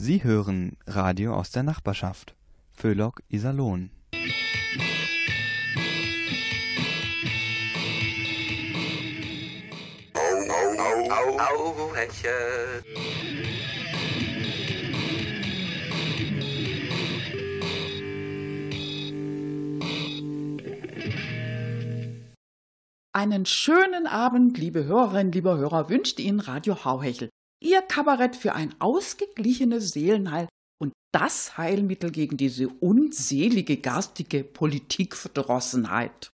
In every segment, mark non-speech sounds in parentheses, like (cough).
Sie hören Radio aus der Nachbarschaft. Föhlock Iserlohn. Einen schönen Abend, liebe Hörerinnen, lieber Hörer, wünscht Ihnen Radio Hauhechel. Ihr Kabarett für ein ausgeglichenes Seelenheil und das Heilmittel gegen diese unselige garstige Politikverdrossenheit.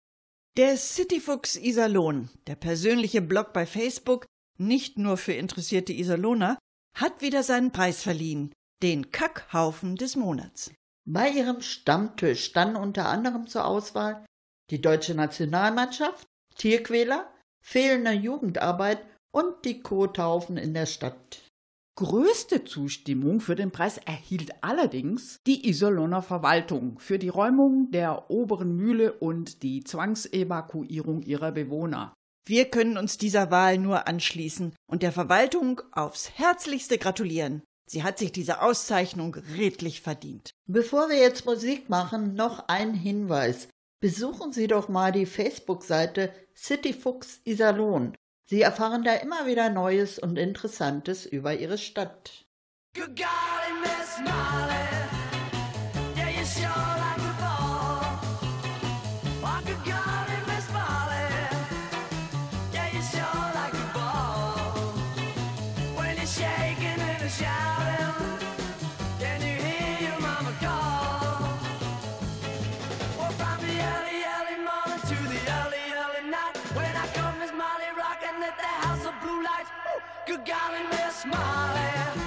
Der Cityfuchs Iserlohn, der persönliche Blog bei Facebook, nicht nur für interessierte Iserlohner, hat wieder seinen Preis verliehen, den Kackhaufen des Monats. Bei ihrem Stammtisch standen unter anderem zur Auswahl die deutsche Nationalmannschaft, Tierquäler, fehlende Jugendarbeit und die Kothaufen in der Stadt. Größte Zustimmung für den Preis erhielt allerdings die Iserlohner Verwaltung für die Räumung der oberen Mühle und die Zwangsevakuierung ihrer Bewohner. Wir können uns dieser Wahl nur anschließen und der Verwaltung aufs Herzlichste gratulieren. Sie hat sich diese Auszeichnung redlich verdient. Bevor wir jetzt Musik machen, noch ein Hinweis. Besuchen Sie doch mal die Facebook-Seite Cityfuchs Iserlohn. Sie erfahren da immer wieder Neues und Interessantes über Ihre Stadt. Good Molly. Good golly, Miss Molly.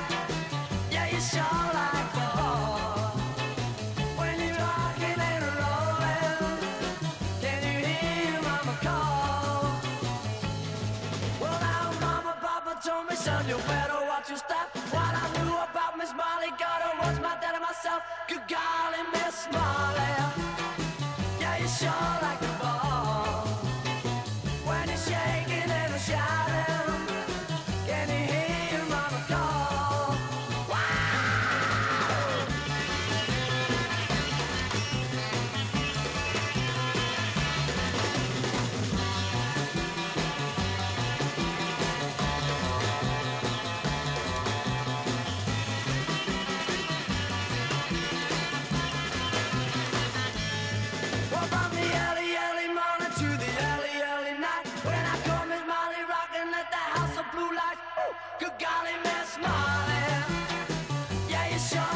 It's your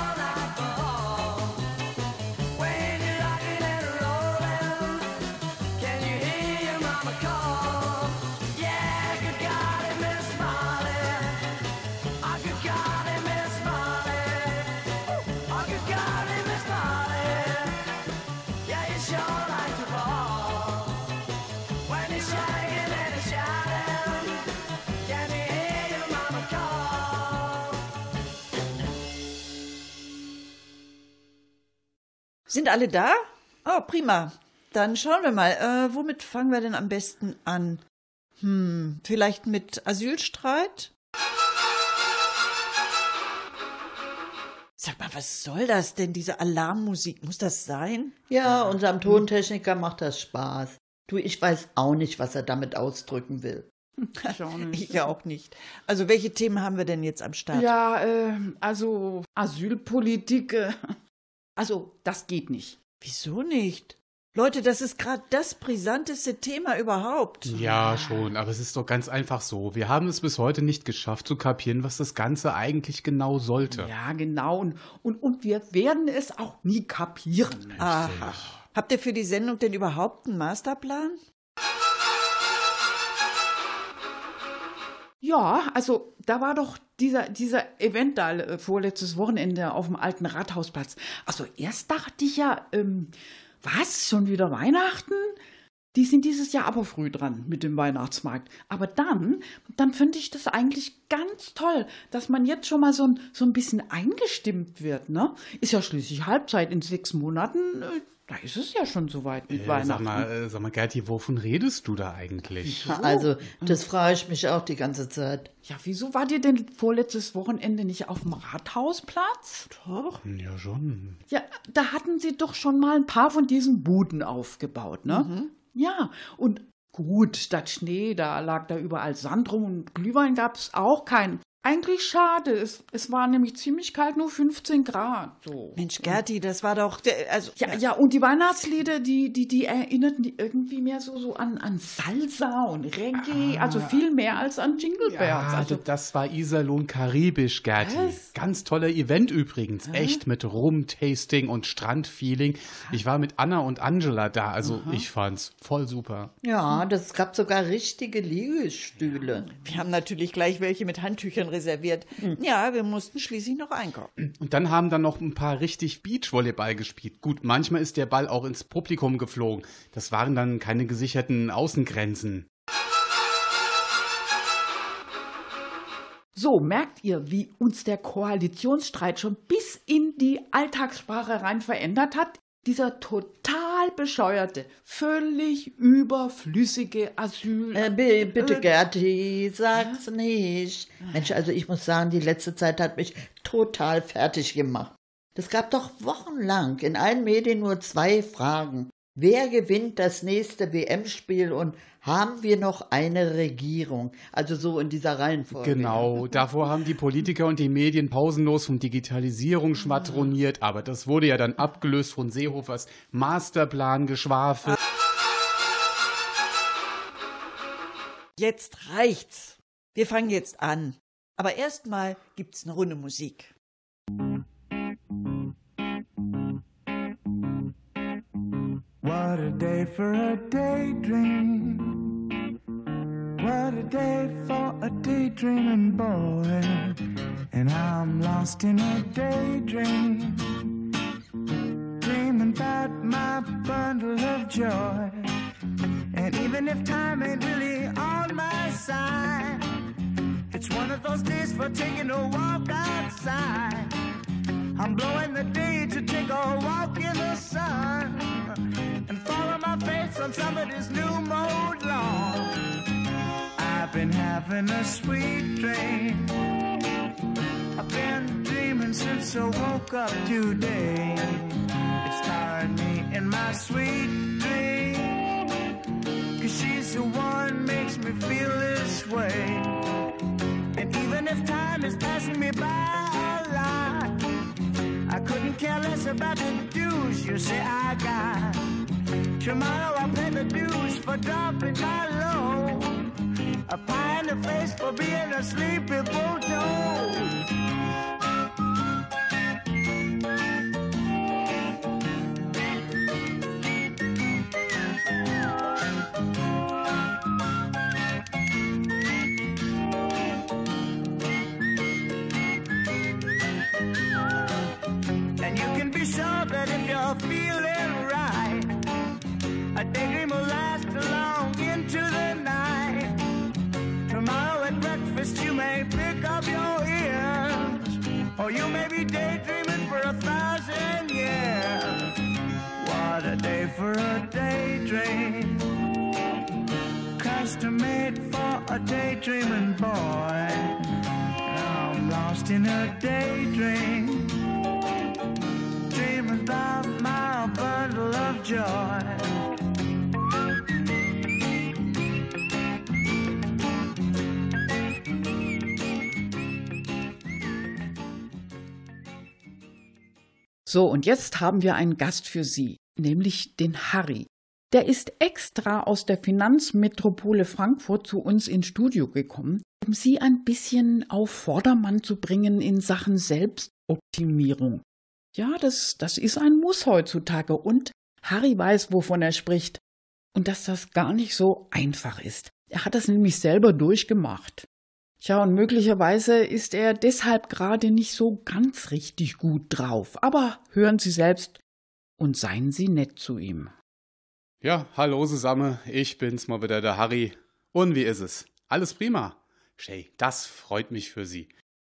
Sind alle da? Oh, prima. Dann schauen wir mal, äh, womit fangen wir denn am besten an? Hm, vielleicht mit Asylstreit? Sag mal, was soll das denn, diese Alarmmusik? Muss das sein? Ja, unserem Tontechniker macht das Spaß. Du, ich weiß auch nicht, was er damit ausdrücken will. Ich auch (laughs) nicht. Ich auch nicht. Also, welche Themen haben wir denn jetzt am Start? Ja, äh, also Asylpolitik, äh, also das geht nicht. Wieso nicht? Leute, das ist gerade das brisanteste Thema überhaupt. Ja, schon, aber es ist doch ganz einfach so. Wir haben es bis heute nicht geschafft zu kapieren, was das Ganze eigentlich genau sollte. Ja, genau. Und, und, und wir werden es auch nie kapieren. Aha. Habt ihr für die Sendung denn überhaupt einen Masterplan? Ja, also da war doch dieser, dieser Event da äh, vorletztes Wochenende auf dem alten Rathausplatz. Also erst dachte ich ja, ähm, was, schon wieder Weihnachten? Die sind dieses Jahr aber früh dran mit dem Weihnachtsmarkt. Aber dann, dann finde ich das eigentlich ganz toll, dass man jetzt schon mal so ein, so ein bisschen eingestimmt wird, ne? Ist ja schließlich Halbzeit in sechs Monaten. äh, Da ist es ja schon soweit mit Äh, Weihnachten. sag mal, äh, sag mal, Gerti, wovon redest du da eigentlich? Ja, Also, das frage ich mich auch die ganze Zeit. Ja, wieso war dir denn vorletztes Wochenende nicht auf dem Rathausplatz? Doch. Ja, schon. Ja, da hatten sie doch schon mal ein paar von diesen Buden aufgebaut, ne? Ja, und gut, statt Schnee, da lag da überall Sand rum und Glühwein gab es auch keinen. Eigentlich schade, es, es war nämlich ziemlich kalt, nur 15 Grad. So. Mensch, Gerti, das war doch, der- also, Ja, ja, und die Weihnachtslieder, die, die, die erinnerten die irgendwie mehr so, so an, an Salsa und Reggae, also viel mehr als an Jingle Bells. Ja, also, das war Iserlohn Karibisch, Gerti. Was? Ganz toller Event übrigens. Echt mit Rum-Tasting und Strandfeeling. Ich war mit Anna und Angela da, also ich fand's voll super. Ja, das gab sogar richtige Liegestühle. wir haben natürlich gleich welche mit Handtüchern reserviert. Ja, wir mussten schließlich noch einkaufen. Und dann haben dann noch ein paar richtig Beachvolleyball gespielt. Gut, manchmal ist der Ball auch ins Publikum geflogen. Das waren dann keine gesicherten Außengrenzen. so, merkt ihr, wie uns der Koalitionsstreit schon bis in die Alltagssprache rein verändert hat? Dieser total bescheuerte, völlig überflüssige Asyl. Äh, bi- bitte, Äh, Gerti, sag's nicht. Mensch, also ich muss sagen, die letzte Zeit hat mich total fertig gemacht. Es gab doch wochenlang in allen Medien nur zwei Fragen. Wer gewinnt das nächste WM-Spiel und haben wir noch eine Regierung? Also so in dieser Reihenfolge. Genau, davor haben die Politiker und die Medien pausenlos von Digitalisierung schwadroniert, aber das wurde ja dann abgelöst von Seehofers Masterplan-Geschwafel. Jetzt reicht's. Wir fangen jetzt an. Aber erstmal gibt's eine Runde Musik. What a day for a daydream. What a day for a daydreaming boy. And I'm lost in a daydream. Dreaming about my bundle of joy. And even if time ain't really on my side, it's one of those days for taking a walk outside. I'm blowing the day to take a walk in the sun and follow my face on somebody's new mode lawn. I've been having a sweet dream. I've been dreaming since I woke up today. It's tiring me in my sweet dream. Cause she's the one makes me feel this way. And even if time is passing me by a lot, I couldn't care less about the dues you say I got. Tomorrow I'll pay the dues for dropping my load. A pie in the face for being a sleepy bulldog. For a daydream, custom made for a daydreaming boy. I'm lost in a daydream dreaming about my bundle of joy. So, und jetzt haben wir einen Gast für Sie, nämlich den Harry. Der ist extra aus der Finanzmetropole Frankfurt zu uns ins Studio gekommen, um Sie ein bisschen auf Vordermann zu bringen in Sachen Selbstoptimierung. Ja, das, das ist ein Muss heutzutage und Harry weiß, wovon er spricht und dass das gar nicht so einfach ist. Er hat das nämlich selber durchgemacht. Tja, und möglicherweise ist er deshalb gerade nicht so ganz richtig gut drauf. Aber hören Sie selbst und seien Sie nett zu ihm. Ja, hallo zusammen, ich bin's mal wieder, der Harry. Und wie ist es? Alles prima? Shay, das freut mich für Sie.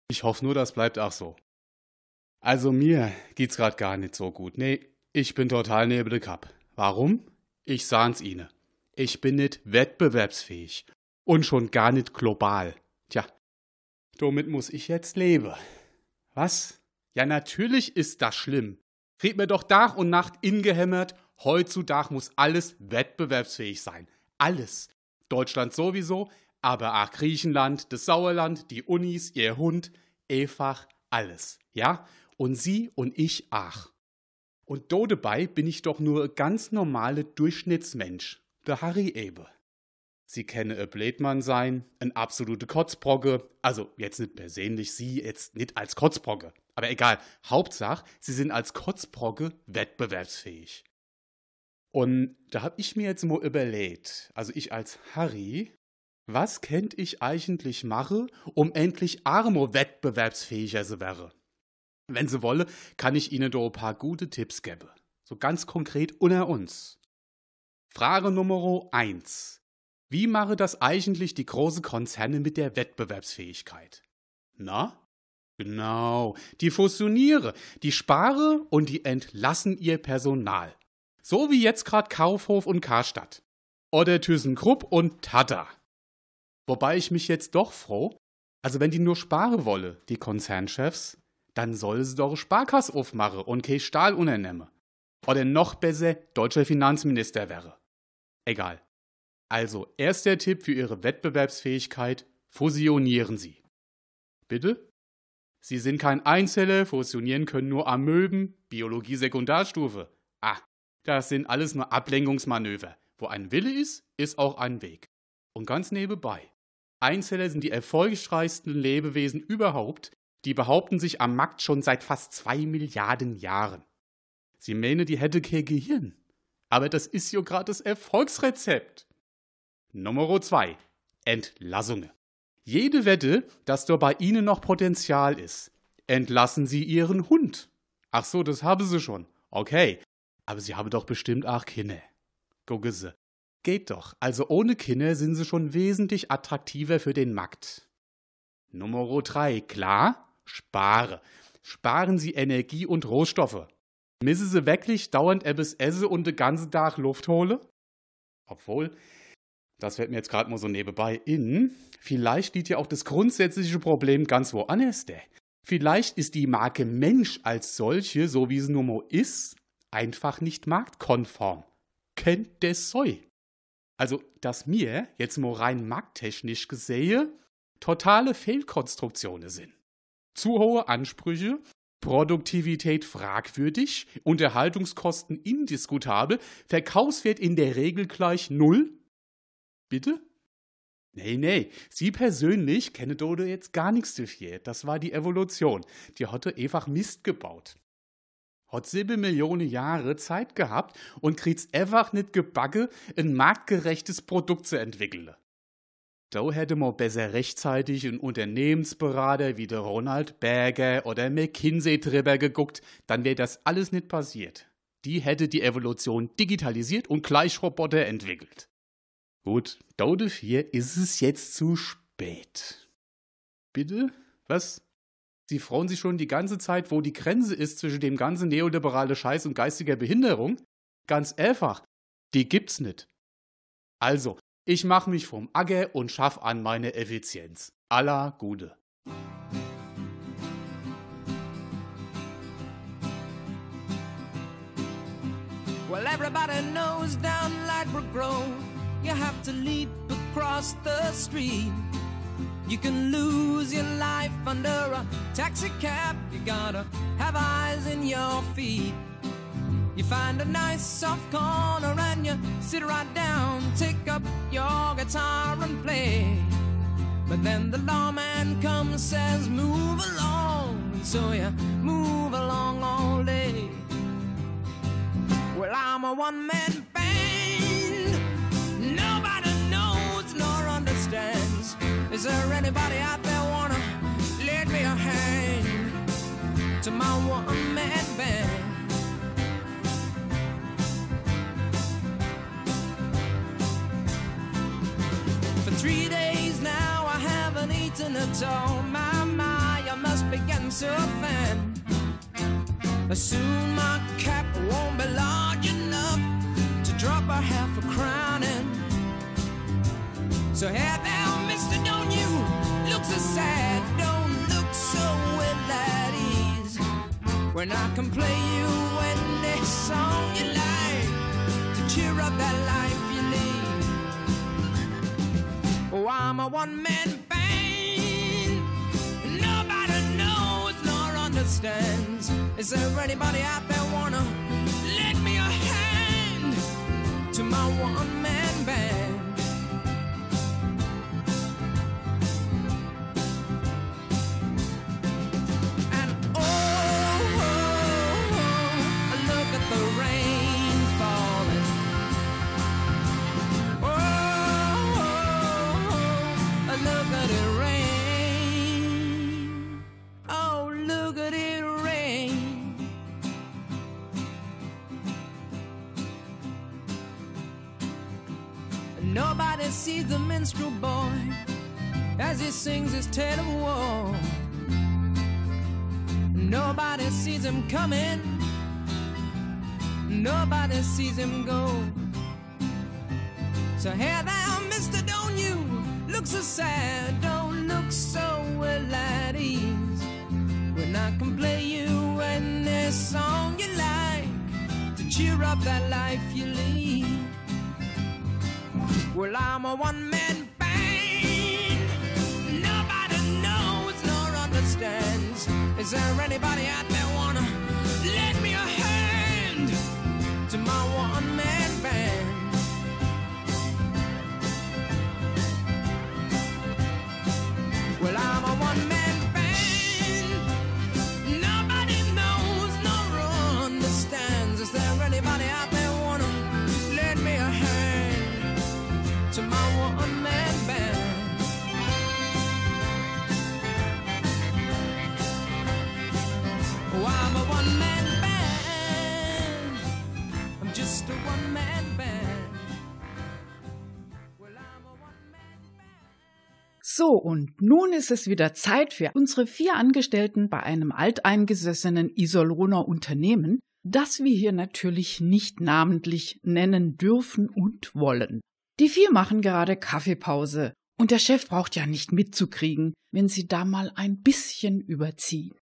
Ich hoffe nur, das bleibt auch so. Also mir geht's grad gar nicht so gut. Nee, Ich bin total neben der Kap. Warum? Ich sah's Ihnen. Ich bin nicht wettbewerbsfähig. Und schon gar nicht global. Tja, damit muss ich jetzt leben. Was? Ja, natürlich ist das schlimm. Red mir doch Tag und Nacht ingehämmert, heutzutage muss alles wettbewerbsfähig sein. Alles. Deutschland sowieso, aber auch Griechenland, das Sauerland, die Unis, ihr Hund, einfach alles. Ja? Und Sie und ich auch. Und do dabei bin ich doch nur ganz normale Durchschnittsmensch, der Harry Ebe. Sie kenne ein Blädmann sein, ein absolute Kotzbrogge, also jetzt nicht persönlich Sie, jetzt nicht als Kotzbrogge, aber egal, Hauptsache, Sie sind als Kotzbrogge wettbewerbsfähig. Und da hab ich mir jetzt mal überlegt, also ich als Harry, was kennt ich eigentlich mache, um endlich Armo wettbewerbsfähiger zu wäre? Wenn Sie wolle, kann ich Ihnen da ein paar gute Tipps geben. So ganz konkret unter uns. Frage Nummer eins: Wie mache das eigentlich die großen Konzerne mit der Wettbewerbsfähigkeit? Na? Genau, die fusioniere, die spare und die entlassen ihr Personal. So wie jetzt gerade Kaufhof und Karstadt. Oder ThyssenKrupp und Tata. Wobei ich mich jetzt doch froh, also wenn die nur sparen wolle, die Konzernchefs, dann soll sie doch Sparkasse aufmachen und kein Stahl unternehmen. Oder noch besser, deutscher Finanzminister wäre. Egal. Also, erster Tipp für Ihre Wettbewerbsfähigkeit, fusionieren Sie. Bitte? Sie sind kein Einzeller, fusionieren können nur Amöben, Biologie Sekundarstufe. Ah, das sind alles nur Ablenkungsmanöver. Wo ein Wille ist, ist auch ein Weg. Und ganz nebenbei. Einzeller sind die erfolgreichsten Lebewesen überhaupt, die behaupten sich am Markt schon seit fast zwei Milliarden Jahren. Sie meinen, die hätte kein Gehirn. Aber das ist ja gerade das Erfolgsrezept. Nummer zwei: Entlassungen. Jede Wette, dass da bei Ihnen noch Potenzial ist. Entlassen Sie Ihren Hund. Ach so, das haben Sie schon. Okay. Aber Sie haben doch bestimmt auch Kinder. Gucke Sie. Geht doch. Also ohne Kinder sind Sie schon wesentlich attraktiver für den Markt. Nummer drei. Klar? Spare. Sparen Sie Energie und Rohstoffe. Müssen Sie wirklich dauernd etwas essen und den ganzen Tag Luft hole? Obwohl, das fällt mir jetzt gerade mal so nebenbei in. Vielleicht liegt ja auch das grundsätzliche Problem ganz woanders. Vielleicht ist die Marke Mensch als solche, so wie sie nun mal ist, einfach nicht marktkonform. Kennt das Soi. Also, dass mir jetzt mal rein markttechnisch gesehen totale Fehlkonstruktionen sind zu hohe Ansprüche, Produktivität fragwürdig, Unterhaltungskosten indiskutabel, Verkaufswert in der Regel gleich null? Bitte? Nee, nee, Sie persönlich kennen Dodo jetzt gar nichts dafür. Das war die Evolution. Die hatte einfach Mist gebaut. Hat sieben Millionen Jahre Zeit gehabt und kriegt's einfach nicht gebacke, ein marktgerechtes Produkt zu entwickeln. Da hätte man besser rechtzeitig einen Unternehmensberater wie der Ronald Berger oder McKinsey drüber geguckt, dann wäre das alles nicht passiert. Die hätte die Evolution digitalisiert und gleich Roboter entwickelt. Gut, Dode 4 ist es jetzt zu spät. Bitte? Was? Sie freuen sich schon die ganze Zeit, wo die Grenze ist zwischen dem ganzen neoliberale Scheiß und geistiger Behinderung? Ganz einfach, die gibt's nicht. Also, ich mache mich vom Acker und schaff an meine Effizienz. Aller Gute. Well, everybody knows down Ladbroke Grove, you have to leap across the street. You can lose your life under a taxi cab. You gotta have eyes in your feet. You find a nice soft corner and you sit right down, take up your guitar and play. But then the lawman comes, says, move along, and so you move along all day. Well, I'm a one man band, Is there anybody out there wanna lend me a hand to my one man band? For three days now I haven't eaten at all. My, my, I must be getting so thin. Soon my cap won't be large enough to drop a half a crown in. So hey there, mister, don't you look so sad, don't look so well at ease. When I can play you any song you like to cheer up that life you lead. Oh, I'm a one-man band. Nobody knows nor understands. Is there anybody out there wanna lend me a hand to my one-man band? Him coming. Nobody sees him go. So hey there, mister, don't you look so sad, don't look so well at ease. When I can play you any song you like to cheer up that life you lead. Well, I'm a one-man band. Nobody knows nor understands. Is there anybody out there So, und nun ist es wieder Zeit für unsere vier Angestellten bei einem alteingesessenen Iserlohner Unternehmen, das wir hier natürlich nicht namentlich nennen dürfen und wollen. Die vier machen gerade Kaffeepause und der Chef braucht ja nicht mitzukriegen, wenn sie da mal ein bisschen überziehen.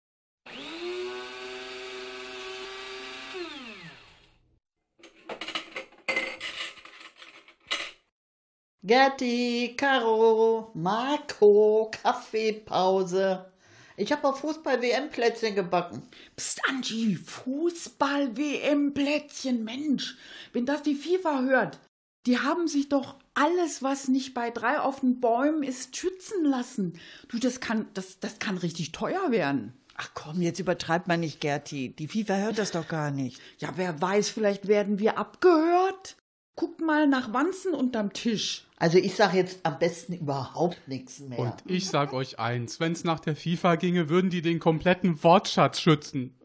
Gerti, Caro, Marco, Kaffeepause. Ich habe auf Fußball-WM-Plätzchen gebacken. Psst, Angie, Fußball-WM-Plätzchen, Mensch, wenn das die FIFA hört, die haben sich doch alles, was nicht bei drei auf den Bäumen ist, schützen lassen. Du, das kann, das, das kann richtig teuer werden. Ach komm, jetzt übertreibt man nicht, Gerti. Die FIFA hört das doch gar nicht. Ja, wer weiß, vielleicht werden wir abgehört. Guck mal nach Wanzen unterm Tisch. Also ich sage jetzt am besten überhaupt nichts mehr. Und ich sag euch eins, wenn's nach der FIFA ginge, würden die den kompletten Wortschatz schützen.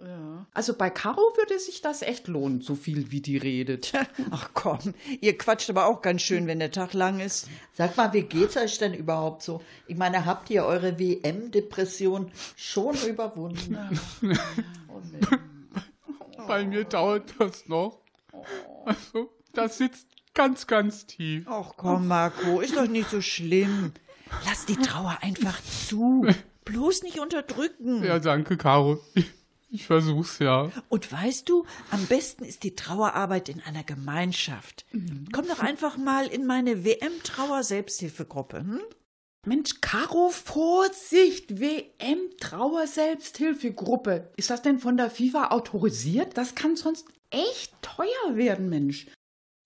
Also bei Caro würde sich das echt lohnen, so viel wie die redet. (laughs) Ach komm, ihr quatscht aber auch ganz schön, wenn der Tag lang ist. Sag mal, wie geht's euch denn überhaupt so? Ich meine, habt ihr eure WM-Depression schon überwunden? (laughs) Bei mir dauert das noch. Also, das sitzt ganz, ganz tief. Ach komm, Marco, ist doch nicht so schlimm. Lass die Trauer einfach zu. Bloß nicht unterdrücken. Ja, danke, Caro. Ich, versuch's ja. Und weißt du, am besten ist die Trauerarbeit in einer Gemeinschaft. Komm doch einfach mal in meine WM-Trauer-Selbsthilfegruppe. Hm? Mensch, Caro, Vorsicht! WM-Trauer-Selbsthilfegruppe. Ist das denn von der FIFA autorisiert? Das kann sonst echt teuer werden, Mensch.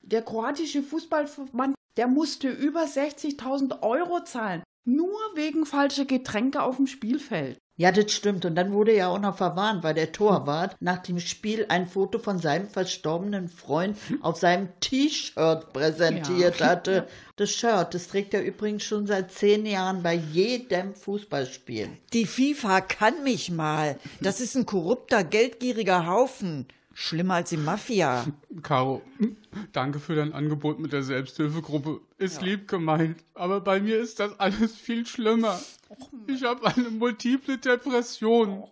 Der kroatische Fußballverband, der musste über 60.000 Euro zahlen. Nur wegen falscher Getränke auf dem Spielfeld. Ja, das stimmt. Und dann wurde er auch noch verwarnt, weil der Torwart nach dem Spiel ein Foto von seinem verstorbenen Freund auf seinem T-Shirt präsentiert Ja. hatte. Das Shirt, das trägt er übrigens schon seit zehn Jahren bei jedem Fußballspiel. Die FIFA kann mich mal. Das ist ein korrupter, geldgieriger Haufen. Schlimmer als die Mafia. (laughs) Caro, danke für dein Angebot mit der Selbsthilfegruppe. Ist lieb gemeint, aber bei mir ist das alles viel schlimmer. Ich habe eine multiple Depression.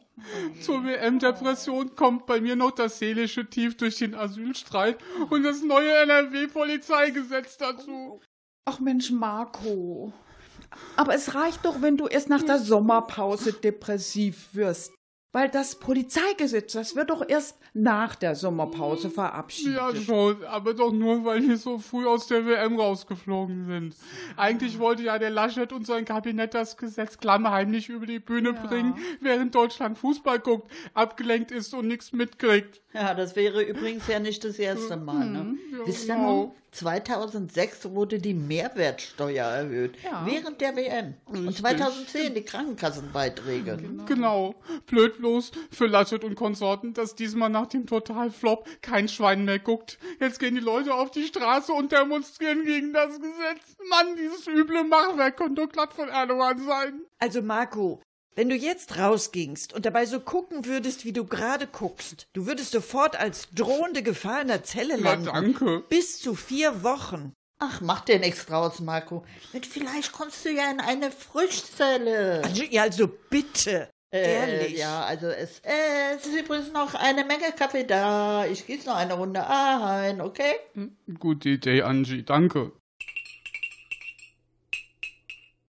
Zur WM-Depression kommt bei mir noch das seelische Tief durch den Asylstreit und das neue NRW-Polizeigesetz dazu. Ach Mensch, Marco. Aber es reicht doch, wenn du erst nach der Sommerpause depressiv wirst. Weil das Polizeigesetz, das wird doch erst nach der Sommerpause verabschiedet. Ja, schon, aber doch nur, weil wir so früh aus der WM rausgeflogen sind. Eigentlich wollte ja der Laschet und sein Kabinett das Gesetz klammheimlich über die Bühne bringen, während Deutschland Fußball guckt, abgelenkt ist und nichts mitkriegt. Ja, das wäre übrigens ja nicht das erste Mal. Ne? Wisst ihr genau. noch, 2006 wurde die Mehrwertsteuer erhöht. Ja. Während der WM. Und Richtig. 2010 die Krankenkassenbeiträge. Genau. Blöd bloß für Laschet und Konsorten, dass diesmal nach dem Totalflop kein Schwein mehr guckt. Jetzt gehen die Leute auf die Straße und demonstrieren gegen das Gesetz. Mann, dieses üble Machwerk könnte doch glatt von Erdogan sein. Also Marco, wenn du jetzt rausgingst und dabei so gucken würdest, wie du gerade guckst, du würdest sofort als drohende Gefahr in der Zelle Na, landen. danke. Bis zu vier Wochen. Ach, mach dir nichts draus, Marco. Und vielleicht kommst du ja in eine Frischzelle. Also, ja, also bitte. Ehrlich. Äh, ja, also es, äh, es ist übrigens noch eine Menge Kaffee da. Ich gieße noch eine Runde ein, okay? Gute Idee, Angie, danke.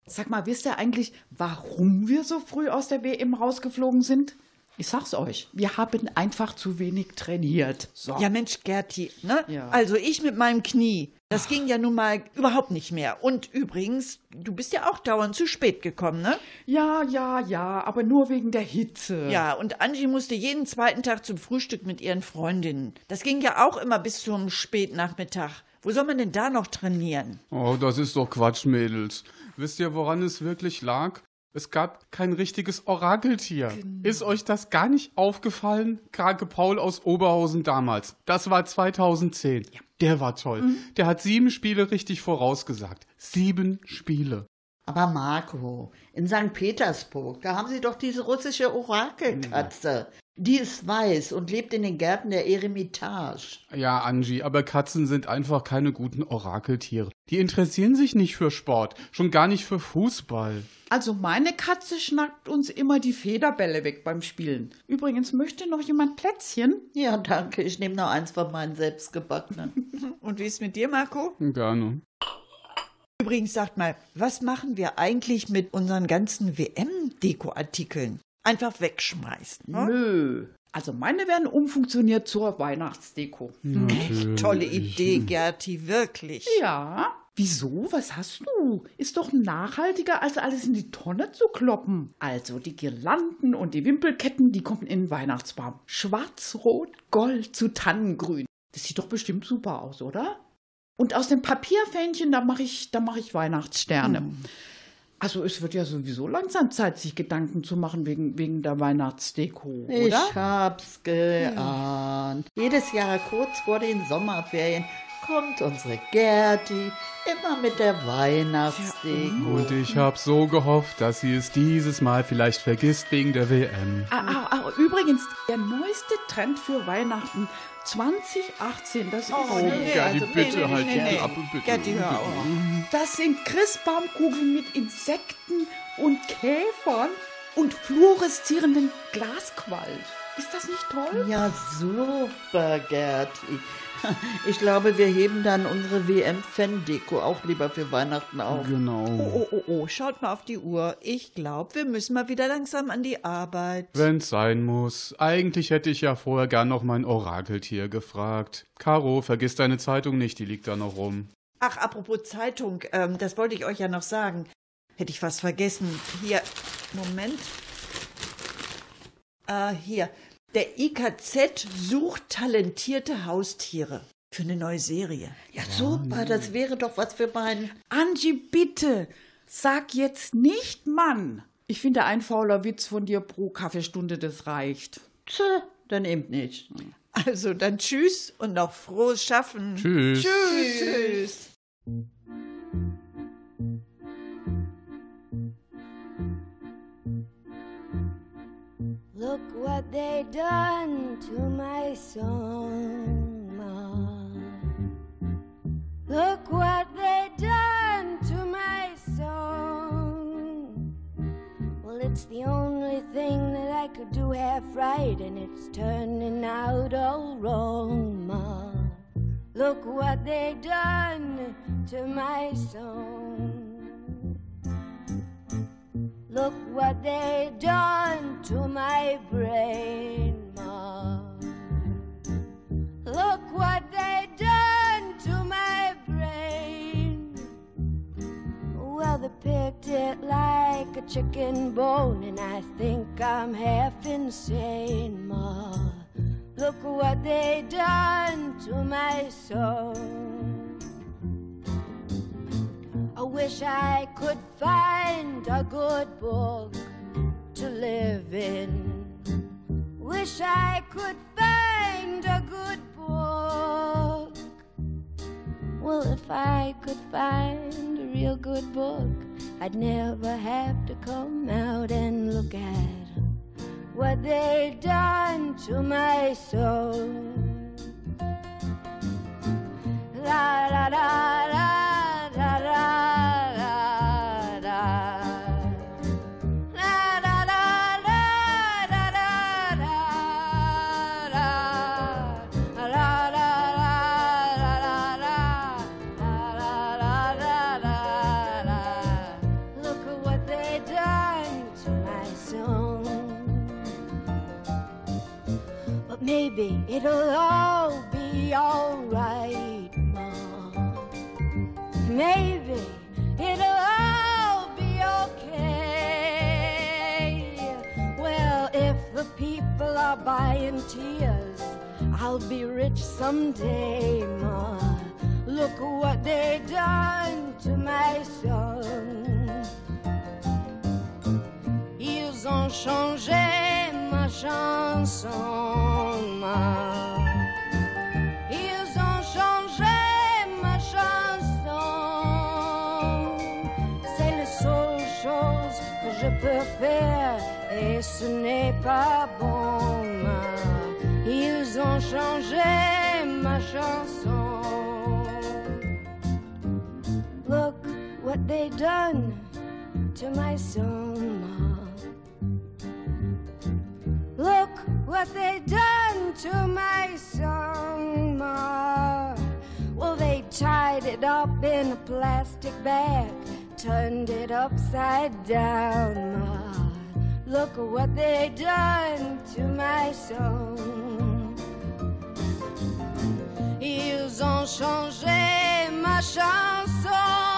Sag mal, wisst ihr eigentlich, warum wir so früh aus der WM rausgeflogen sind? Ich sag's euch, wir haben einfach zu wenig trainiert. So. Ja, Mensch, Gerti, ne? Ja. Also ich mit meinem Knie. Das ging ja nun mal überhaupt nicht mehr. Und übrigens, du bist ja auch dauernd zu spät gekommen, ne? ja, ja, ja, aber nur wegen der Hitze. Ja, und Angie musste jeden zweiten Tag zum Frühstück mit ihren Freundinnen. Das ging ja auch immer bis zum Spätnachmittag. Wo soll man denn da noch trainieren? Oh, das ist doch Quatsch, Mädels. Wisst ihr, woran es wirklich lag? Es gab kein richtiges Orakeltier. Ist euch das gar nicht aufgefallen? Krake Paul aus Oberhausen damals. Das war 2010. Der war toll. Der hat sieben Spiele richtig vorausgesagt. Sieben Spiele. Aber Marco, in St. Petersburg, da haben sie doch diese russische Orakelkatze. Die ist weiß und lebt in den Gärten der Eremitage. Ja, Angie, aber Katzen sind einfach keine guten Orakeltiere. Die interessieren sich nicht für Sport, schon gar nicht für Fußball. Also meine Katze schnackt uns immer die Federbälle weg beim Spielen. Übrigens möchte noch jemand Plätzchen? Ja, danke. Ich nehme noch eins von meinen selbstgebackenen. (laughs) Und wie ist mit dir, Marco? Gerne. Übrigens, sagt mal, was machen wir eigentlich mit unseren ganzen WM-Deko-Artikeln? Einfach wegschmeißen. Ne? Nö. Also meine werden umfunktioniert zur Weihnachtsdeko. Echt tolle Idee, Gerti, wirklich. Ja. Wieso? Was hast du? Ist doch nachhaltiger, als alles in die Tonne zu kloppen. Also die Girlanden und die Wimpelketten, die kommen in den Weihnachtsbaum. Schwarz, Rot, Gold zu Tannengrün. Das sieht doch bestimmt super aus, oder? Und aus dem Papierfähnchen, da mache ich, da mache ich Weihnachtssterne. Also es wird ja sowieso langsam Zeit, sich Gedanken zu machen wegen, wegen der Weihnachtsdeko, Ich oder? hab's geahnt. Jedes Jahr kurz vor den Sommerferien kommt unsere Gerti immer mit der Weihnachtsdeko. Und ich hab so gehofft, dass sie es dieses Mal vielleicht vergisst wegen der WM. Ah, ah, ah, übrigens, der neueste Trend für Weihnachten 2018, das ist, Oh, nee, Gerti, also, nee, bitte nee, halt nee, die nee. Klappe, bitte. Gerti, hör auf. das sind Christbaumkugeln mit Insekten und Käfern und fluoreszierenden Glasquallen. Ist das nicht toll? Ja, super, Gerti. (laughs) Ich glaube, wir heben dann unsere WM-Fan-Deko auch lieber für Weihnachten auf. Genau. Oh, oh, oh, schaut mal auf die Uhr. Ich glaube, wir müssen mal wieder langsam an die Arbeit. Wenn's sein muss. Eigentlich hätte ich ja vorher gern noch mein Orakeltier gefragt. Caro, vergiss deine Zeitung nicht, die liegt da noch rum. Ach, apropos Zeitung, ähm, das wollte ich euch ja noch sagen. Hätte ich fast vergessen. Hier, Moment. Ah, hier. Der IKZ sucht talentierte Haustiere für eine neue Serie. Ja, super, das wäre doch was für meinen. Angie, bitte, sag jetzt nicht Mann. Ich finde, ein fauler Witz von dir pro Kaffeestunde, das reicht. Tö, dann eben nicht. Also dann tschüss und noch frohes Schaffen. Tschüss. Tschüss. Look what they done to my song, Ma. Look what they done to my song. Well, It's the only thing that I could do half right, and it's turning out all wrong, Ma. Look what they done to my song. Look what they done to my brain, Ma. Look what they done to my brain. Well, they picked it like a chicken bone, and I think I'm half insane, Ma. Look what they done to my soul. Wish I could find a good book to live in. Wish I could find a good book. Well, if I could find a real good book, I'd never have to come out and look at what they've done to my soul. La la la it'll all be alright, Mom. Maybe it'll all be okay. Well, if the people are buying tears, I'll be rich someday, Ma. Look what they done to my son. Ils ont changé ma chanson, Ils ont changé ma chanson. C'est la seule chose que je peux faire et ce n'est pas bon. Ils ont changé ma chanson. Look what they done to my Ma. Look what they done to my song, Ma. Well, they tied it up in a plastic bag, turned it upside down, Ma. Look what they done to my song. Ils ont changé ma chanson.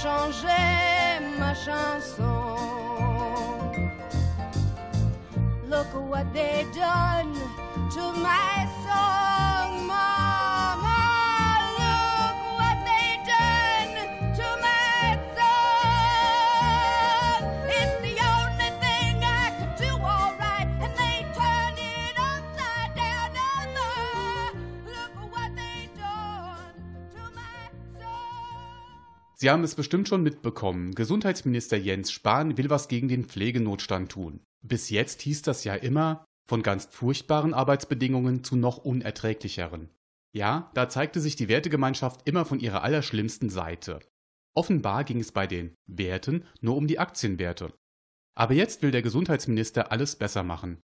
Changé ma chanson. Look what they done to my song, Sie haben es bestimmt schon mitbekommen. Gesundheitsminister Jens Spahn will was gegen den Pflegenotstand tun. Bis jetzt hieß das ja immer von ganz furchtbaren Arbeitsbedingungen zu noch unerträglicheren. Ja, da zeigte sich die Wertegemeinschaft immer von ihrer allerschlimmsten Seite. Offenbar ging es bei den Werten nur um die Aktienwerte. Aber jetzt will der Gesundheitsminister alles besser machen.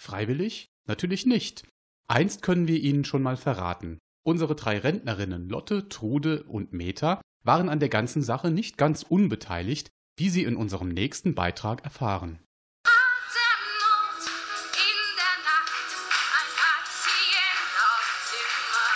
Freiwillig? Natürlich nicht. Einst können wir Ihnen schon mal verraten. Unsere drei Rentnerinnen Lotte, Trude und Meta waren an der ganzen Sache nicht ganz unbeteiligt, wie Sie in unserem nächsten Beitrag erfahren. Atemnot in der Nacht, ein Patient auf Zimmer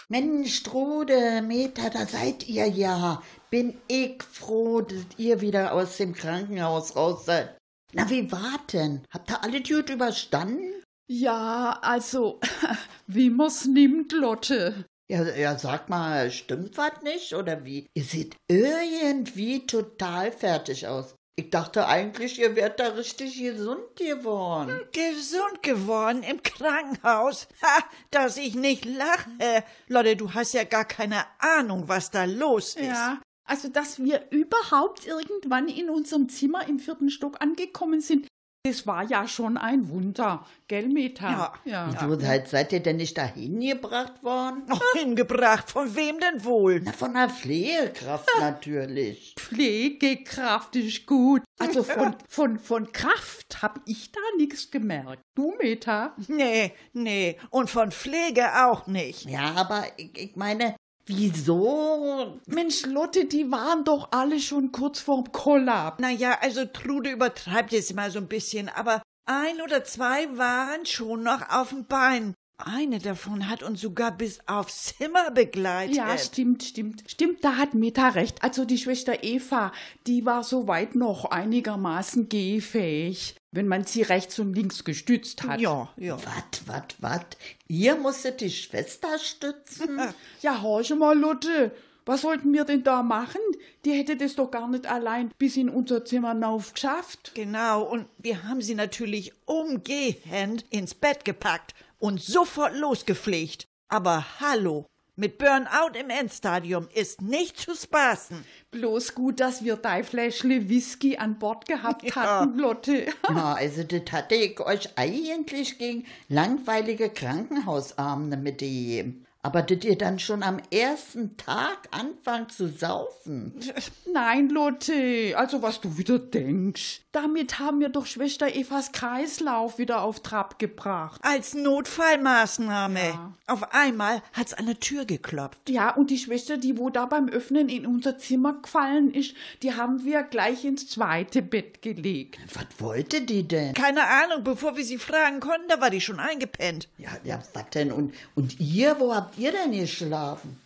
8. Mensch, Trude, Meta, da seid ihr ja. Bin ich froh, dass ihr wieder aus dem Krankenhaus raus seid. Na, wie war denn? Habt ihr alle Tüte überstanden? Ja, also, (laughs) wie muss nimmt Lotte? Ja, ja, sag mal, stimmt was nicht oder wie? Ihr seht irgendwie total fertig aus. Ich dachte eigentlich, ihr wärt da richtig gesund geworden. Gesund geworden im Krankenhaus. Ha, dass ich nicht lache. Lotte, du hast ja gar keine Ahnung, was da los ist. Ja, Also, dass wir überhaupt irgendwann in unserem Zimmer im vierten Stock angekommen sind, das war ja schon ein Wunder, gell, Meta? Ja. Du, seid, seid ihr denn nicht dahin gebracht worden? Noch hingebracht. Von wem denn wohl? Na, von der Pflegekraft (laughs) natürlich. Pflegekraft ist gut. Also von, von, von Kraft hab ich da nichts gemerkt. Du, Meta? Nee, nee. Und von Pflege auch nicht. Ja, aber ich, ich meine, wieso? Mensch, Lotte, die waren doch alle schon kurz vorm Kollaps. Naja, also Trude übertreibt jetzt mal so ein bisschen, aber ein oder zwei waren schon noch auf dem Bein. Eine davon hat uns sogar bis aufs Zimmer begleitet. Ja, stimmt, stimmt. Stimmt, da hat Meta recht. Also die Schwester Eva, die war soweit noch einigermaßen gehfähig, wenn man sie rechts und links gestützt hat. Ja, ja. Wat, wat, wat? Ihr musstet die Schwester stützen? (laughs) Ja, horche mal, Lotte. Was sollten wir denn da machen? Die hätte das doch gar nicht allein bis in unser Zimmer hinauf geschafft. Genau, und wir haben sie natürlich umgehend ins Bett gepackt und sofort losgepflegt. Aber hallo, mit Burnout im Endstadium ist nicht zu spaßen. Bloß gut, dass wir dein Fläschle Whisky an Bord gehabt hatten, Lotte. (laughs) Na, also das hatte ich euch eigentlich gegen langweilige Krankenhausabende mitgegeben. Aber das ihr dann schon am ersten Tag anfangt zu saufen. (laughs) Nein, Lotte, also was du wieder denkst. Damit haben wir doch Schwester Evas Kreislauf wieder auf Trab gebracht. Als Notfallmaßnahme. Auf einmal hat's an der Tür geklopft. Ja, und die Schwester, die wo da beim Öffnen in unser Zimmer gefallen ist, die haben wir gleich ins zweite Bett gelegt. Was wollte die denn? Keine Ahnung, bevor wir sie fragen konnten, da war die schon eingepennt. Ja, ja, was denn? Und, und ihr, wo habt ihr denn geschlafen?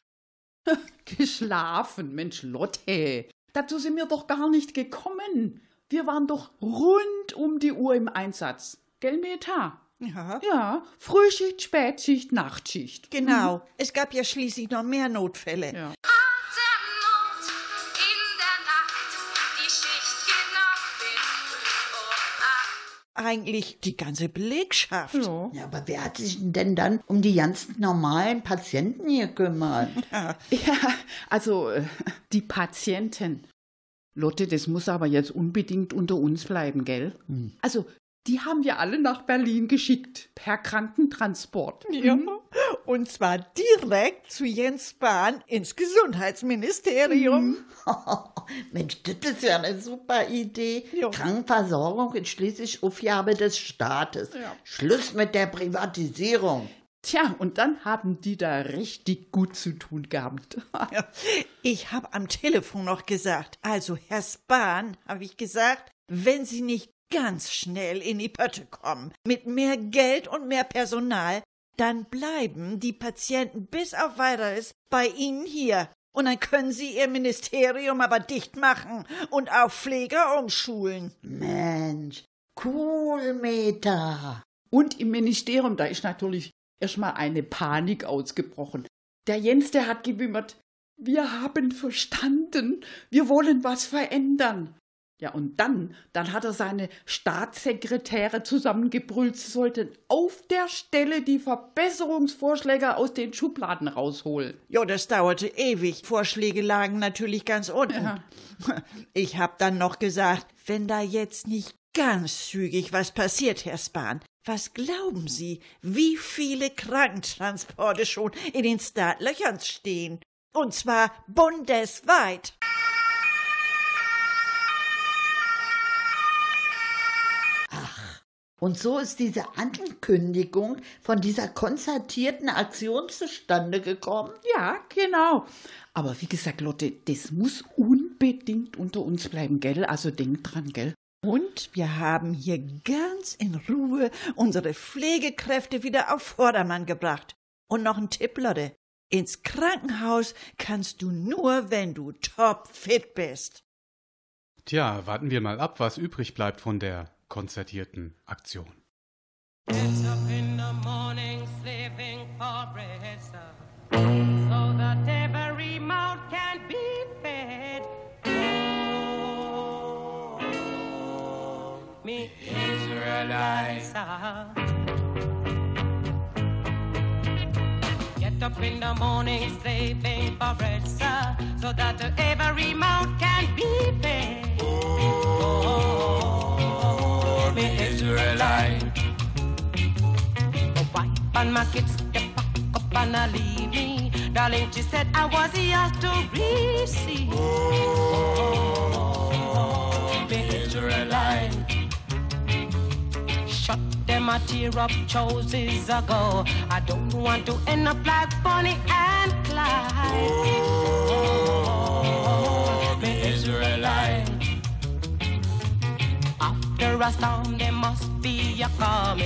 (laughs) Geschlafen, Mensch, Lotte. Dazu sind wir doch gar nicht gekommen. Wir waren doch rund um die Uhr im Einsatz. Gell, Meta? Ja. Ja, Frühschicht, Spätschicht, Nachtschicht. Genau. Es gab ja schließlich noch mehr Notfälle. Ja. Eigentlich die ganze Belegschaft. Ja. Ja, aber wer hat sich denn dann um die ganzen normalen Patienten gekümmert? (laughs) Ja, also äh, die Patienten. Lotte, das muss aber jetzt unbedingt unter uns bleiben, gell? Also, die haben wir alle nach Berlin geschickt, per Krankentransport. Ja. Und zwar direkt zu Jens Spahn ins Gesundheitsministerium. (laughs) Mensch, das ist ja eine super Idee. Ja. Krankenversorgung ist schließlich Aufgabe des Staates. Ja. Schluss mit der Privatisierung. Tja, und dann haben die da richtig gut zu tun gehabt. (laughs) Ich habe am Telefon noch gesagt, also Herr Spahn, habe ich gesagt, wenn Sie nicht ganz schnell in die Pötte kommen, mit mehr Geld und mehr Personal, dann bleiben die Patienten bis auf weiteres bei Ihnen hier. Und dann können Sie Ihr Ministerium aber dicht machen und auch Pfleger umschulen. Mensch, cool, Meta. Und im Ministerium, da ist natürlich erstmal eine Panik ausgebrochen. Der Jens, der hat gewimmert, wir haben verstanden, wir wollen was verändern. Ja, und dann, dann hat er seine Staatssekretäre zusammengebrüllt, sie sollten auf der Stelle die Verbesserungsvorschläge aus den Schubladen rausholen. Jo, das dauerte ewig. Vorschläge lagen natürlich ganz unten. Ja. (laughs) Ich hab dann noch gesagt, wenn da jetzt nicht ganz zügig was passiert, Herr Spahn, was glauben Sie, wie viele Krankentransporte schon in den Startlöchern stehen? Und zwar bundesweit. Und so ist diese Ankündigung von dieser konzertierten Aktion zustande gekommen. Ja, genau. Aber wie gesagt, Lotte, das muss unbedingt unter uns bleiben, gell? Also denk dran, gell? Und wir haben hier ganz in Ruhe unsere Pflegekräfte wieder auf Vordermann gebracht. Und noch ein Tipp, Lotte. Ins Krankenhaus kannst du nur, wenn du topfit bist. Tja, warten wir mal ab, was übrig bleibt von der konzertierten Aktion. Get up in the morning, slaving for bread, sir, so that every mouth can be fed. Oh, me Israelites, sir. Get up in the morning, slaving for bread, sir, so that every mouth and my kids, they pack up and I leave me. Darling, she said I was yours to receive. Shut them a tear up choices ago. I don't want to end up like Bonnie and Clyde. Oh, Israelite. After a storm, there must be a calm.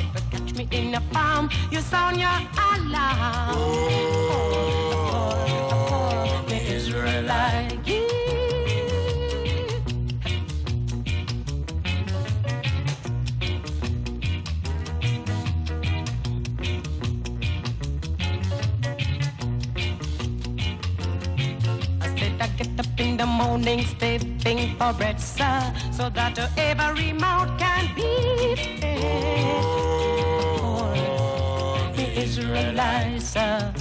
If you catch me in a palm, you sound your alarm. Oh, me Israelite. Yeah. I said I get up in the morning, stepping for bread, sir, so that every mouth can be Israelites. I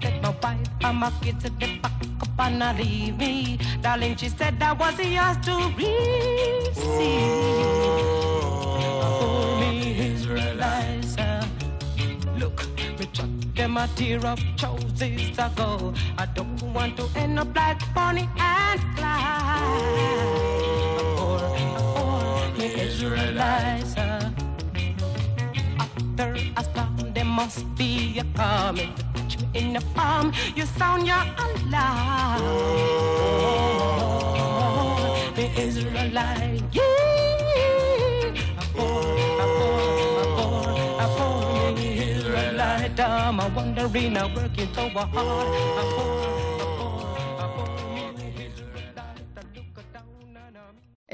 said my wife and my kids at the back up and I leave me. Darling, she said that was yours to receive. Oh, me Israelites. Look, me chuck them a tear up choices ago. I don't want to end up like Bonnie and Clyde. Oh, or, or me Israelites. After a there must be a calm. If you catch me in the palm, you sound your alarm. Oh, me Israelite. Yeah. Israelite, I'm a wandering, I'm working so hard.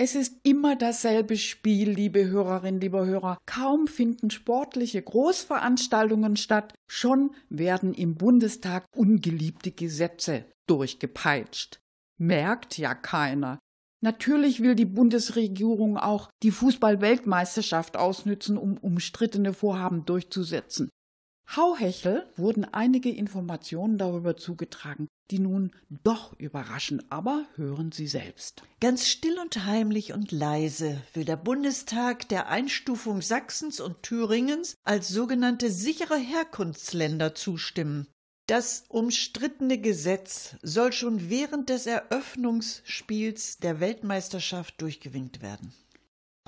Es ist immer dasselbe Spiel, liebe Hörerinnen, lieber Hörer. Kaum finden sportliche Großveranstaltungen statt, schon werden im Bundestag ungeliebte Gesetze durchgepeitscht. Merkt ja keiner. Natürlich will die Bundesregierung auch die Fußball-Weltmeisterschaft ausnützen, um umstrittene Vorhaben durchzusetzen. Hauhechel wurden einige Informationen darüber zugetragen, die nun doch überraschen, aber hören Sie selbst. Ganz still und heimlich und leise will der Bundestag der Einstufung Sachsens und Thüringens als sogenannte sichere Herkunftsländer zustimmen. Das umstrittene Gesetz soll schon während des Eröffnungsspiels der Weltmeisterschaft durchgewinkt werden.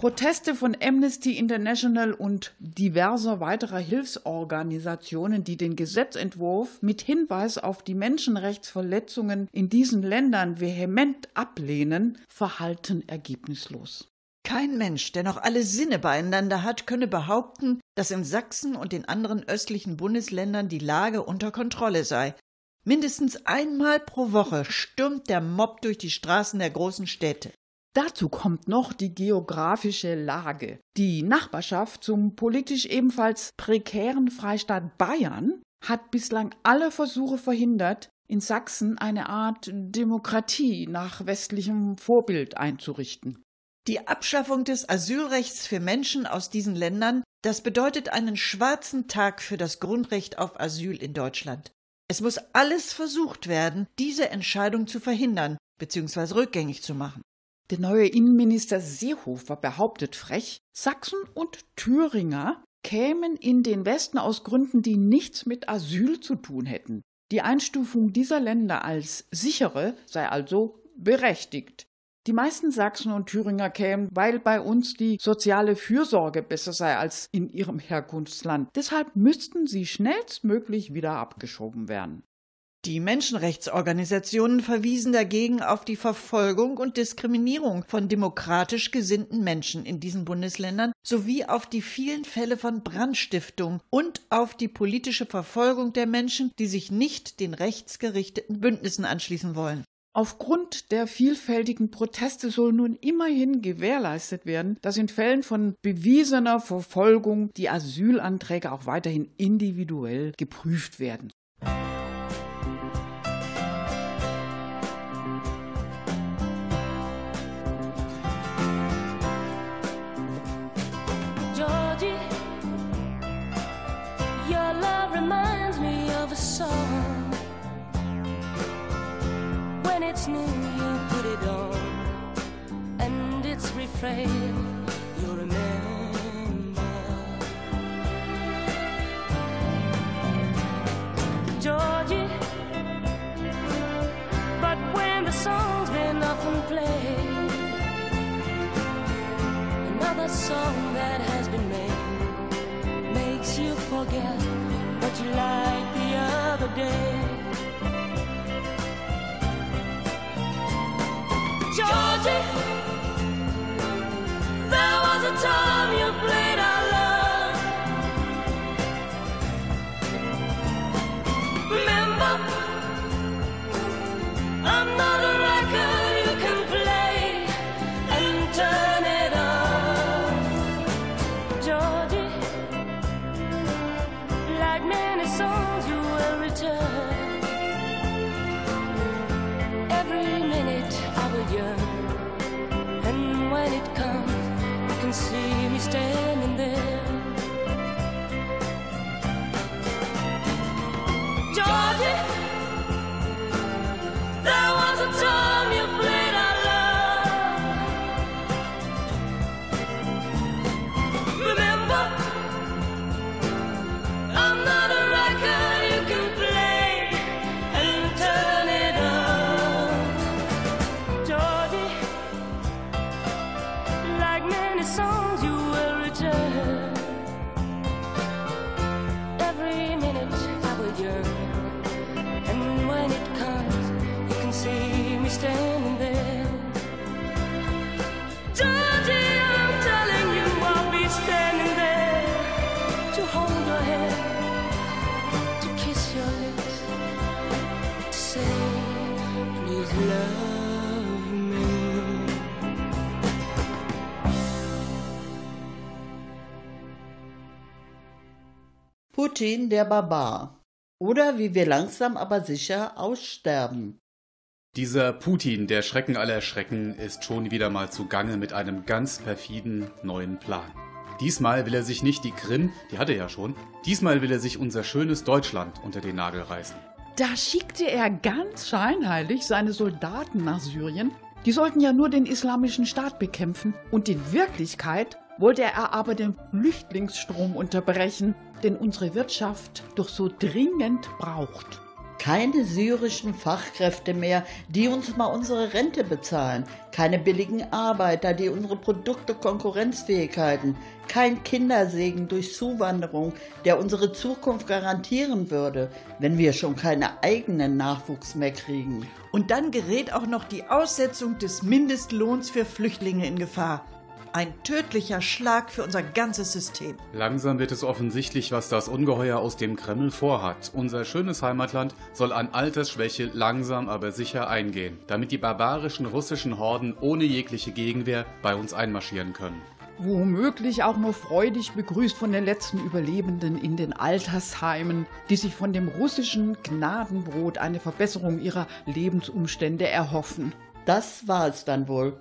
Proteste von Amnesty International und diverser weiterer Hilfsorganisationen, die den Gesetzentwurf mit Hinweis auf die Menschenrechtsverletzungen in diesen Ländern vehement ablehnen, verhalten ergebnislos. Kein Mensch, der noch alle Sinne beieinander hat, könne behaupten, dass in Sachsen und den anderen östlichen Bundesländern die Lage unter Kontrolle sei. Mindestens einmal pro Woche stürmt der Mob durch die Straßen der großen Städte. Dazu kommt noch die geografische Lage. Die Nachbarschaft zum politisch ebenfalls prekären Freistaat Bayern hat bislang alle Versuche verhindert, in Sachsen eine Art Demokratie nach westlichem Vorbild einzurichten. Die Abschaffung des Asylrechts für Menschen aus diesen Ländern, das bedeutet einen schwarzen Tag für das Grundrecht auf Asyl in Deutschland. Es muss alles versucht werden, diese Entscheidung zu verhindern bzw. rückgängig zu machen. Der neue Innenminister Seehofer behauptet frech, Sachsen und Thüringer kämen in den Westen aus Gründen, die nichts mit Asyl zu tun hätten. Die Einstufung dieser Länder als sichere sei also berechtigt. Die meisten Sachsen und Thüringer kämen, weil bei uns die soziale Fürsorge besser sei als in ihrem Herkunftsland. Deshalb müssten sie schnellstmöglich wieder abgeschoben werden. Die Menschenrechtsorganisationen verwiesen dagegen auf die Verfolgung und Diskriminierung von demokratisch gesinnten Menschen in diesen Bundesländern sowie auf die vielen Fälle von Brandstiftung und auf die politische Verfolgung der Menschen, die sich nicht den rechtsgerichteten Bündnissen anschließen wollen. Aufgrund der vielfältigen Proteste soll nun immerhin gewährleistet werden, dass in Fällen von bewiesener Verfolgung die Asylanträge auch weiterhin individuell geprüft werden. It's new, you put it on, and its refrain you remember. Georgie, but when the song's been often played, another song that has been made makes you forget what you liked the other day. Georgie, there was a time you played can see me standing Putin der Barbar. Oder wie wir langsam aber sicher aussterben. Dieser Putin, der Schrecken aller Schrecken, ist schon wieder mal zugange mit einem ganz perfiden neuen Plan. Diesmal will er sich nicht die Krim, die hat er ja schon, diesmal will er sich unser schönes Deutschland unter den Nagel reißen. Da schickte er ganz scheinheilig seine Soldaten nach Syrien. Die sollten ja nur den islamischen Staat bekämpfen. Und in Wirklichkeit wollte er aber den Flüchtlingsstrom unterbrechen, den unsere Wirtschaft doch so dringend braucht. Keine syrischen Fachkräfte mehr, die uns mal unsere Rente bezahlen. Keine billigen Arbeiter, die unsere Produkte konkurrenzfähig halten. Kein Kindersegen durch Zuwanderung, der unsere Zukunft garantieren würde, wenn wir schon keinen eigenen Nachwuchs mehr kriegen. Und dann gerät auch noch die Aussetzung des Mindestlohns für Flüchtlinge in Gefahr. Ein tödlicher Schlag für unser ganzes System. Langsam wird es offensichtlich, was das Ungeheuer aus dem Kreml vorhat. Unser schönes Heimatland soll an Altersschwäche langsam aber sicher eingehen, damit die barbarischen russischen Horden ohne jegliche Gegenwehr bei uns einmarschieren können. Womöglich auch nur freudig begrüßt von den letzten Überlebenden in den Altersheimen, die sich von dem russischen Gnadenbrot eine Verbesserung ihrer Lebensumstände erhoffen. Das war es dann wohl.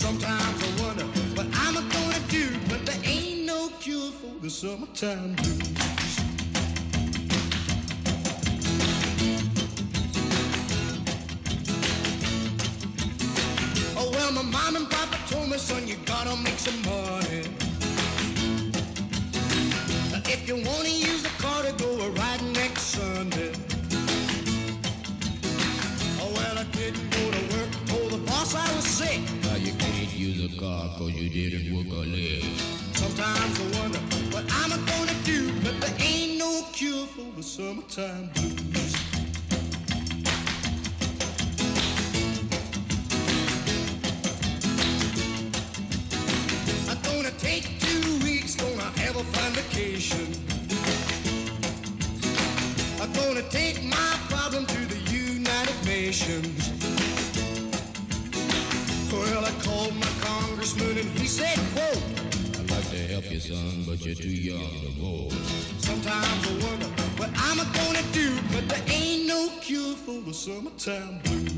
Sometimes I wonder what I'm gonna do, but there ain't no cure for the summertime blues. Oh well, my mom and papa told me, son, you use cause you didn't work a leg. Sometimes I wonder what I'm gonna do, but there ain't no cure for the summertime blues. Son, but you're too young to vote. Sometimes I wonder what I'm gonna do, but there ain't no cure for the summertime blues.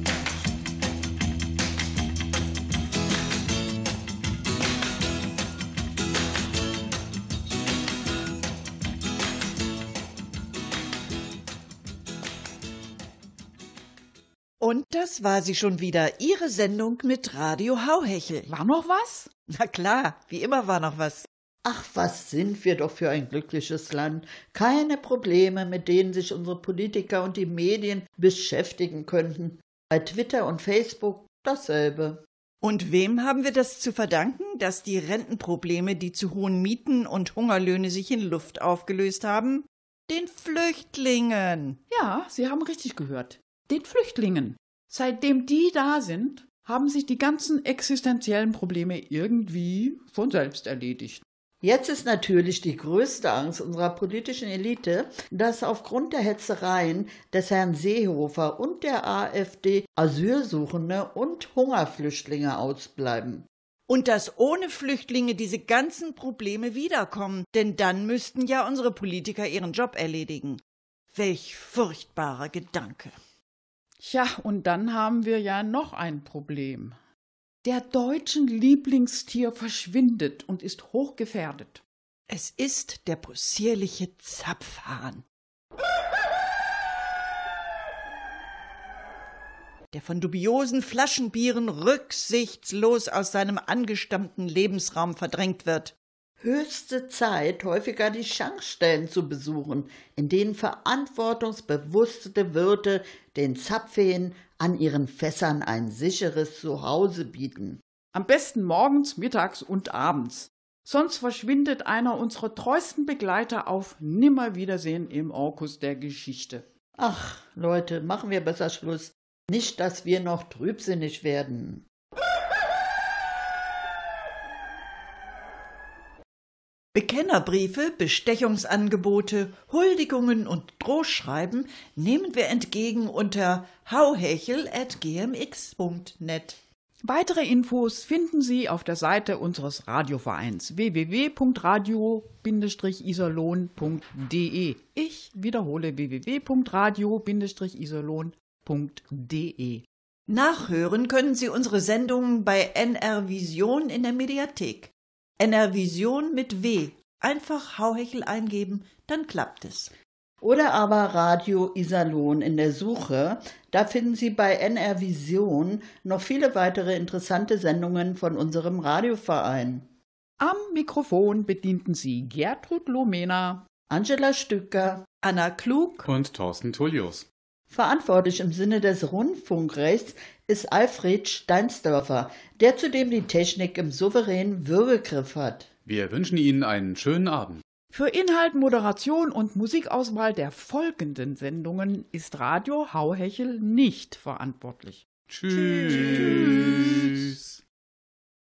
Und das war sie schon wieder, Ihre Sendung mit Radio Hauhechel. War noch was? Na klar, wie immer war noch was. Ach, was sind wir doch für ein glückliches Land. Keine Probleme, mit denen sich unsere Politiker und die Medien beschäftigen könnten. Bei Twitter und Facebook dasselbe. Und wem haben wir das zu verdanken, dass die Rentenprobleme, die zu hohen Mieten und Hungerlöhne sich in Luft aufgelöst haben? Den Flüchtlingen. Ja, Sie haben richtig gehört. Den Flüchtlingen. Seitdem die da sind, haben sich die ganzen existenziellen Probleme irgendwie von selbst erledigt. Jetzt ist natürlich die größte Angst unserer politischen Elite, dass aufgrund der Hetzereien des Herrn Seehofer und der AfD Asylsuchende und Hungerflüchtlinge ausbleiben. Und dass ohne Flüchtlinge diese ganzen Probleme wiederkommen, denn dann müssten ja unsere Politiker ihren Job erledigen. Welch furchtbarer Gedanke. Tja, und dann haben wir ja noch ein Problem. Der deutschen Lieblingstier verschwindet und ist hochgefährdet. Es ist der possierliche Zapfhahn. der von dubiosen Flaschenbieren rücksichtslos aus seinem angestammten Lebensraum verdrängt wird. Höchste Zeit, häufiger die Schankstellen zu besuchen, in denen verantwortungsbewusste Wirte den Zapfeen an ihren Fässern ein sicheres Zuhause bieten. Am besten morgens, mittags und abends. Sonst verschwindet einer unserer treuesten Begleiter auf Nimmerwiedersehen im Orkus der Geschichte. Ach, Leute, machen wir besser Schluss. Nicht, dass wir noch trübsinnig werden. Bekennerbriefe, Bestechungsangebote, Huldigungen und Drohschreiben nehmen wir entgegen unter hauhechel.gmx.net. Weitere Infos finden Sie auf der Seite unseres Radiovereins www.radio-iserlohn.de. Ich wiederhole www.radio-iserlohn.de. Nachhören können Sie unsere Sendungen bei NR Vision in der Mediathek. NR Vision mit W. Einfach Hauhechel eingeben, dann klappt es. Oder aber Radio Iserlohn in der Suche. Da finden Sie bei NR Vision noch viele weitere interessante Sendungen von unserem Radioverein. Am Mikrofon bedienten Sie Gertrud Lomena, Angela Stücker, Anna Klug und Thorsten Tullius. Verantwortlich im Sinne des Rundfunkrechts ist Alfred Steinsdörfer, der zudem die Technik im souveränen Würgegriff hat. Wir wünschen Ihnen einen schönen Abend. Für Inhalt, Moderation und Musikauswahl der folgenden Sendungen ist Radio Hauhechel nicht verantwortlich. Tschüss. Tschüss.